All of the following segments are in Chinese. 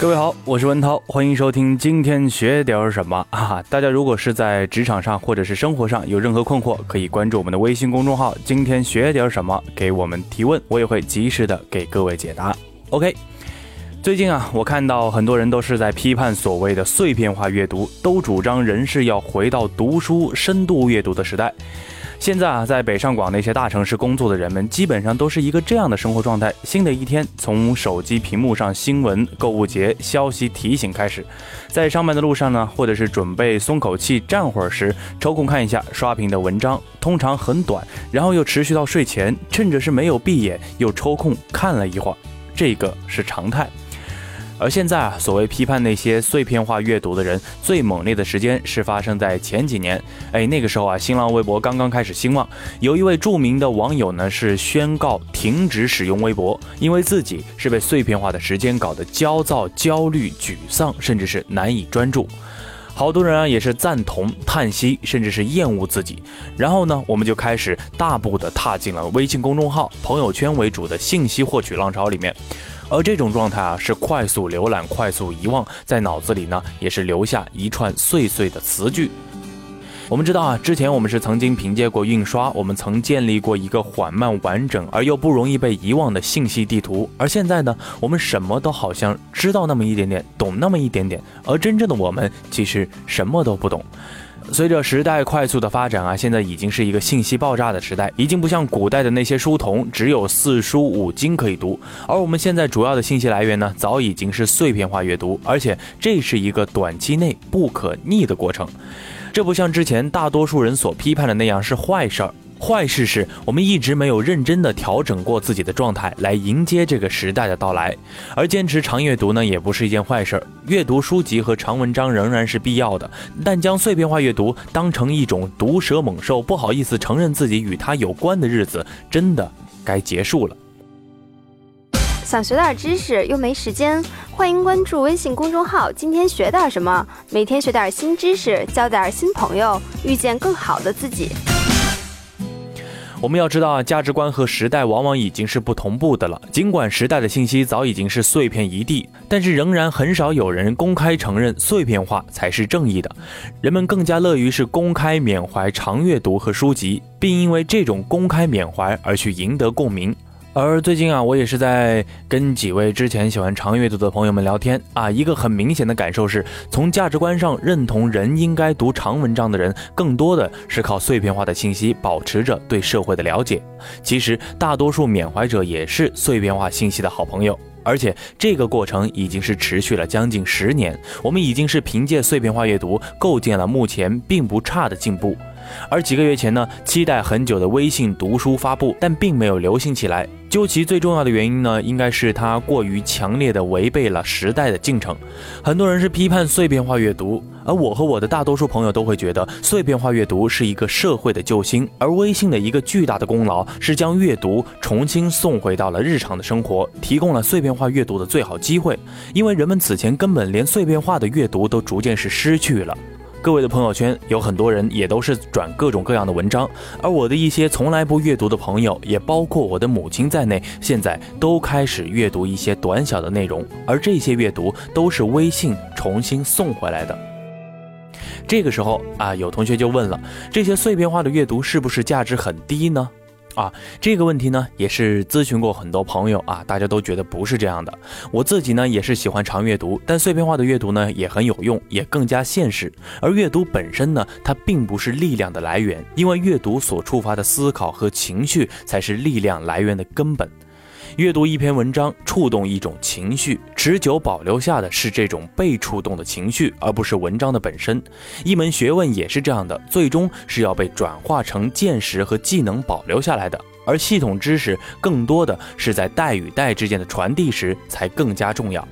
各位好，我是文涛，欢迎收听今天学点什么啊！大家如果是在职场上或者是生活上有任何困惑，可以关注我们的微信公众号“今天学点什么”，给我们提问，我也会及时的给各位解答。OK，最近啊，我看到很多人都是在批判所谓的碎片化阅读，都主张人是要回到读书深度阅读的时代。现在啊，在北上广那些大城市工作的人们，基本上都是一个这样的生活状态。新的一天，从手机屏幕上新闻、购物节、消息提醒开始，在上班的路上呢，或者是准备松口气、站会儿时，抽空看一下刷屏的文章，通常很短，然后又持续到睡前，趁着是没有闭眼，又抽空看了一会儿，这个是常态。而现在啊，所谓批判那些碎片化阅读的人，最猛烈的时间是发生在前几年。哎，那个时候啊，新浪微博刚刚开始兴旺，有一位著名的网友呢，是宣告停止使用微博，因为自己是被碎片化的时间搞得焦躁、焦虑、沮丧，甚至是难以专注。好多人啊，也是赞同、叹息，甚至是厌恶自己。然后呢，我们就开始大步的踏进了微信公众号、朋友圈为主的信息获取浪潮里面。而这种状态啊，是快速浏览、快速遗忘，在脑子里呢，也是留下一串碎碎的词句。我们知道啊，之前我们是曾经凭借过印刷，我们曾建立过一个缓慢、完整而又不容易被遗忘的信息地图。而现在呢，我们什么都好像知道那么一点点，懂那么一点点，而真正的我们其实什么都不懂。随着时代快速的发展啊，现在已经是一个信息爆炸的时代，已经不像古代的那些书童只有四书五经可以读，而我们现在主要的信息来源呢，早已经是碎片化阅读，而且这是一个短期内不可逆的过程。这不像之前大多数人所批判的那样是坏事儿。坏事是我们一直没有认真的调整过自己的状态来迎接这个时代的到来，而坚持长阅读呢，也不是一件坏事。阅读书籍和长文章仍然是必要的，但将碎片化阅读当成一种毒蛇猛兽，不好意思承认自己与它有关的日子，真的该结束了。想学点知识又没时间，欢迎关注微信公众号“今天学点什么”，每天学点新知识，交点新朋友，遇见更好的自己。我们要知道啊，价值观和时代往往已经是不同步的了。尽管时代的信息早已经是碎片一地，但是仍然很少有人公开承认碎片化才是正义的。人们更加乐于是公开缅怀长阅读和书籍，并因为这种公开缅怀而去赢得共鸣。而最近啊，我也是在跟几位之前喜欢长阅读的朋友们聊天啊，一个很明显的感受是，从价值观上认同人应该读长文章的人，更多的是靠碎片化的信息保持着对社会的了解。其实大多数缅怀者也是碎片化信息的好朋友，而且这个过程已经是持续了将近十年，我们已经是凭借碎片化阅读构建了目前并不差的进步。而几个月前呢，期待很久的微信读书发布，但并没有流行起来。究其最重要的原因呢，应该是它过于强烈的违背了时代的进程。很多人是批判碎片化阅读，而我和我的大多数朋友都会觉得，碎片化阅读是一个社会的救星。而微信的一个巨大的功劳是将阅读重新送回到了日常的生活，提供了碎片化阅读的最好机会。因为人们此前根本连碎片化的阅读都逐渐是失去了。各位的朋友圈有很多人也都是转各种各样的文章，而我的一些从来不阅读的朋友，也包括我的母亲在内，现在都开始阅读一些短小的内容，而这些阅读都是微信重新送回来的。这个时候啊，有同学就问了：这些碎片化的阅读是不是价值很低呢？啊，这个问题呢，也是咨询过很多朋友啊，大家都觉得不是这样的。我自己呢，也是喜欢长阅读，但碎片化的阅读呢，也很有用，也更加现实。而阅读本身呢，它并不是力量的来源，因为阅读所触发的思考和情绪，才是力量来源的根本。阅读一篇文章，触动一种情绪，持久保留下的是这种被触动的情绪，而不是文章的本身。一门学问也是这样的，最终是要被转化成见识和技能保留下来的。而系统知识更多的是在代与代之间的传递时才更加重要。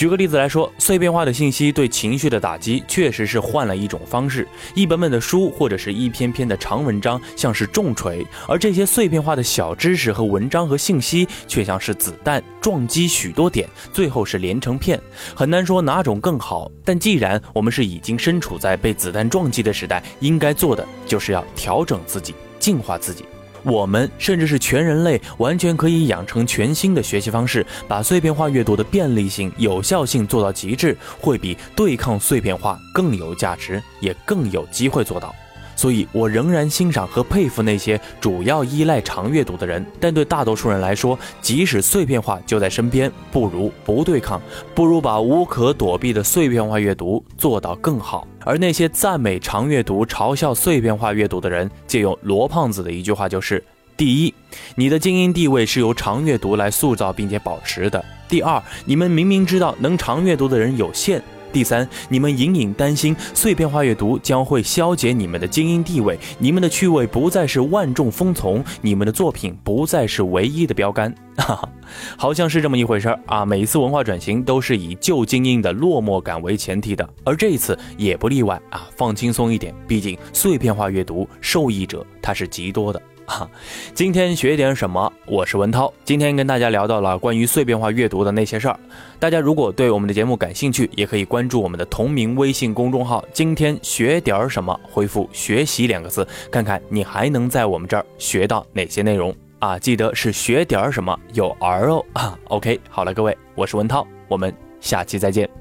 举个例子来说，碎片化的信息对情绪的打击确实是换了一种方式。一本本的书或者是一篇篇的长文章像是重锤，而这些碎片化的小知识和文章和信息却像是子弹撞击许多点，最后是连成片。很难说哪种更好。但既然我们是已经身处在被子弹撞击的时代，应该做的就是要调整自己，净化自己。我们甚至是全人类完全可以养成全新的学习方式，把碎片化阅读的便利性、有效性做到极致，会比对抗碎片化更有价值，也更有机会做到。所以，我仍然欣赏和佩服那些主要依赖长阅读的人。但对大多数人来说，即使碎片化就在身边，不如不对抗，不如把无可躲避的碎片化阅读做到更好。而那些赞美长阅读、嘲笑碎片化阅读的人，借用罗胖子的一句话，就是：第一，你的精英地位是由长阅读来塑造并且保持的；第二，你们明明知道能长阅读的人有限。第三，你们隐隐担心碎片化阅读将会消解你们的精英地位，你们的趣味不再是万众风从，你们的作品不再是唯一的标杆，哈哈，好像是这么一回事儿啊！每一次文化转型都是以旧精英的落寞感为前提的，而这一次也不例外啊！放轻松一点，毕竟碎片化阅读受益者他是极多的。哈今天学点什么？我是文涛。今天跟大家聊到了关于碎片化阅读的那些事儿。大家如果对我们的节目感兴趣，也可以关注我们的同名微信公众号。今天学点什么？回复“学习”两个字，看看你还能在我们这儿学到哪些内容啊！记得是学点什么，有儿哦啊。OK，好了，各位，我是文涛，我们下期再见。